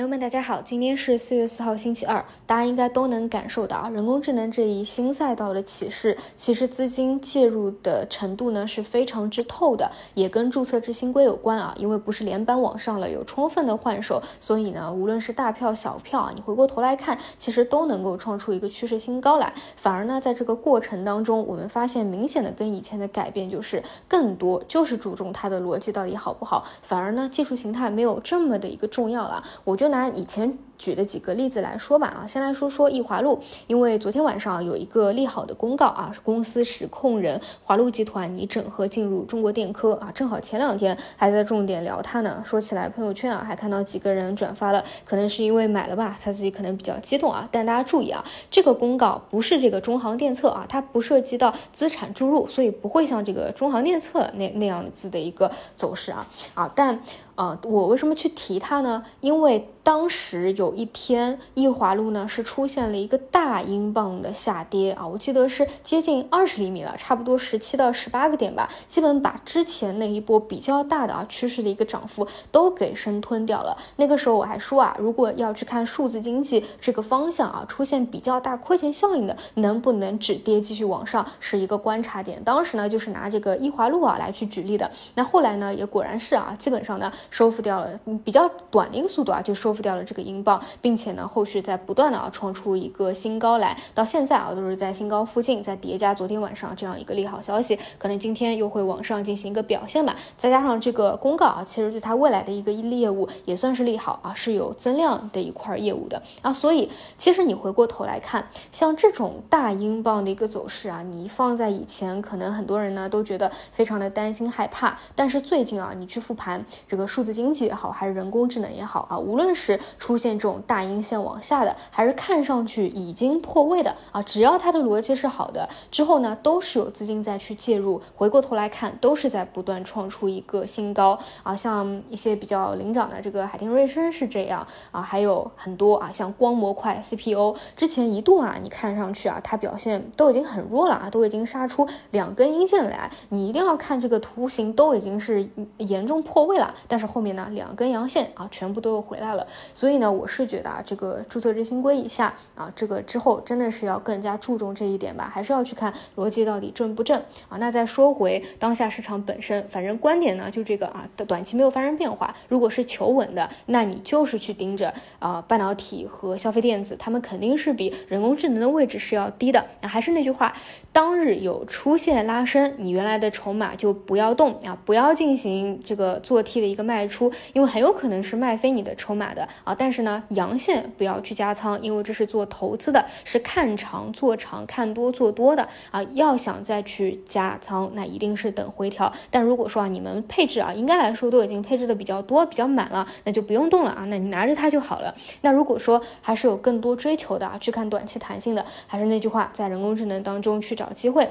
朋友们，大家好，今天是四月四号，星期二。大家应该都能感受到啊，人工智能这一新赛道的启示，其实资金介入的程度呢是非常之透的，也跟注册制新规有关啊。因为不是连板往上了，有充分的换手，所以呢，无论是大票小票啊，你回过头来看，其实都能够创出一个趋势新高来。反而呢，在这个过程当中，我们发现明显的跟以前的改变就是更多就是注重它的逻辑到底好不好，反而呢，技术形态没有这么的一个重要了。我就拿以前。举的几个例子来说吧，啊，先来说说易华路，因为昨天晚上有一个利好的公告啊，公司实控人华路集团拟整合进入中国电科啊，正好前两天还在重点聊它呢。说起来朋友圈啊，还看到几个人转发了，可能是因为买了吧，他自己可能比较激动啊。但大家注意啊，这个公告不是这个中航电测啊，它不涉及到资产注入，所以不会像这个中航电测那那样子的一个走势啊啊，但。啊，我为什么去提它呢？因为当时有有一天，易华路呢是出现了一个大英镑的下跌啊，我记得是接近二十厘米了，差不多十七到十八个点吧，基本把之前那一波比较大的啊趋势的一个涨幅都给生吞掉了。那个时候我还说啊，如果要去看数字经济这个方向啊，出现比较大亏钱效应的，能不能止跌继续往上，是一个观察点。当时呢，就是拿这个易华路啊来去举例的。那后来呢，也果然是啊，基本上呢。收复掉了，比较短的一个速度啊，就收复掉了这个英镑，并且呢，后续在不断的啊创出一个新高来，到现在啊都是在新高附近，在叠加昨天晚上这样一个利好消息，可能今天又会往上进行一个表现吧。再加上这个公告啊，其实对它未来的一个业务也算是利好啊，是有增量的一块业务的啊。所以其实你回过头来看，像这种大英镑的一个走势啊，你放在以前，可能很多人呢都觉得非常的担心害怕，但是最近啊，你去复盘这个。数字经济也好，还是人工智能也好啊，无论是出现这种大阴线往下的，还是看上去已经破位的啊，只要它的逻辑是好的，之后呢都是有资金再去介入。回过头来看，都是在不断创出一个新高啊。像一些比较领涨的这个海天瑞声是这样啊，还有很多啊，像光模块 CPU 之前一度啊，你看上去啊，它表现都已经很弱了啊，都已经杀出两根阴线来，你一定要看这个图形，都已经是严重破位了，但是。后面呢，两根阳线啊，全部都又回来了。所以呢，我是觉得啊，这个注册制新规以下啊，这个之后真的是要更加注重这一点吧，还是要去看逻辑到底正不正啊。那再说回当下市场本身，反正观点呢就这个啊，短期没有发生变化。如果是求稳的，那你就是去盯着啊，半导体和消费电子，他们肯定是比人工智能的位置是要低的。那还是那句话，当日有出现拉升，你原来的筹码就不要动啊，不要进行这个做 T 的一个。卖出，因为很有可能是卖飞你的筹码的啊，但是呢，阳线不要去加仓，因为这是做投资的，是看长做长，看多做多的啊。要想再去加仓，那一定是等回调。但如果说啊，你们配置啊，应该来说都已经配置的比较多、比较满了，那就不用动了啊，那你拿着它就好了。那如果说还是有更多追求的啊，去看短期弹性的，还是那句话，在人工智能当中去找机会。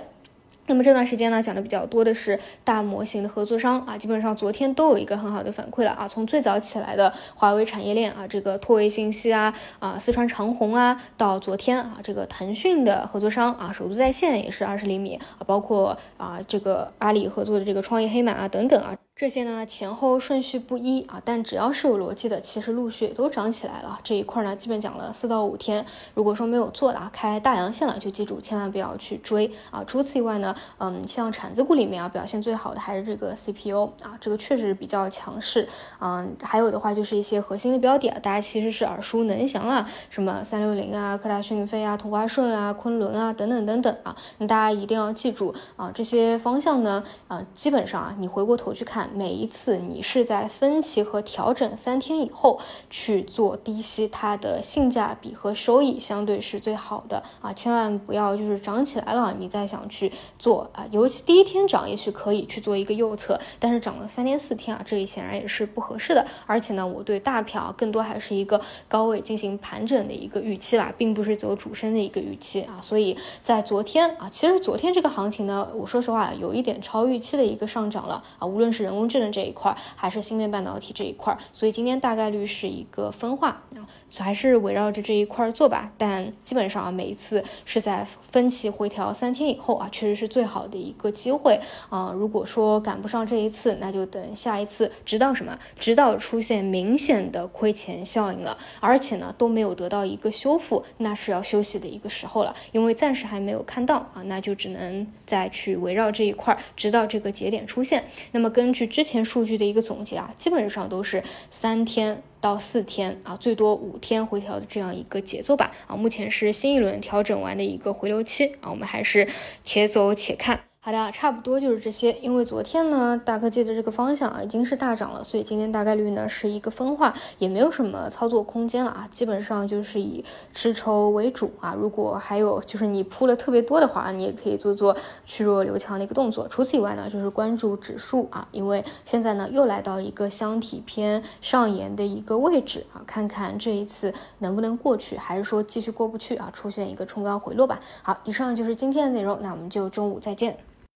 那么这段时间呢，讲的比较多的是大模型的合作商啊，基本上昨天都有一个很好的反馈了啊。从最早起来的华为产业链啊，这个拓维信息啊，啊四川长虹啊，到昨天啊，这个腾讯的合作商啊，首都在线也是二十厘米啊，包括啊这个阿里合作的这个创业黑马啊等等啊。这些呢前后顺序不一啊，但只要是有逻辑的，其实陆续也都涨起来了。这一块呢，基本讲了四到五天。如果说没有做的啊，开大阳线了，就记住千万不要去追啊。除此以外呢，嗯，像产子股里面啊，表现最好的还是这个 CPU 啊，这个确实比较强势。嗯，还有的话就是一些核心的标的，大家其实是耳熟能详了，什么三六零啊、科大讯飞啊、同花顺啊、昆仑啊等等等等啊。那大家一定要记住啊，这些方向呢，啊，基本上啊，你回过头去看。每一次你是在分歧和调整三天以后去做低吸，它的性价比和收益相对是最好的啊！千万不要就是涨起来了，你再想去做啊！尤其第一天涨，也许可以去做一个右侧，但是涨了三天四天啊，这里显然也是不合适的。而且呢，我对大票更多还是一个高位进行盘整的一个预期吧，并不是走主升的一个预期啊！所以在昨天啊，其实昨天这个行情呢，我说实话有一点超预期的一个上涨了啊，无论是人工。工智能这一块，还是芯片半导体这一块。所以今天大概率是一个分化啊，还是围绕着这一块做吧。但基本上啊，每一次是在分歧回调三天以后啊，确实是最好的一个机会啊。如果说赶不上这一次，那就等下一次，直到什么？直到出现明显的亏钱效应了，而且呢都没有得到一个修复，那是要休息的一个时候了。因为暂时还没有看到啊，那就只能再去围绕这一块，直到这个节点出现。那么根据之前数据的一个总结啊，基本上都是三天到四天啊，最多五天回调的这样一个节奏吧。啊，目前是新一轮调整完的一个回流期啊，我们还是且走且看。好的，差不多就是这些。因为昨天呢，大科技的这个方向啊已经是大涨了，所以今天大概率呢是一个分化，也没有什么操作空间了啊。基本上就是以吃筹为主啊。如果还有就是你铺了特别多的话，你也可以做做去弱留强的一个动作。除此以外呢，就是关注指数啊，因为现在呢又来到一个箱体偏上沿的一个位置啊，看看这一次能不能过去，还是说继续过不去啊，出现一个冲高回落吧。好，以上就是今天的内容，那我们就中午再见。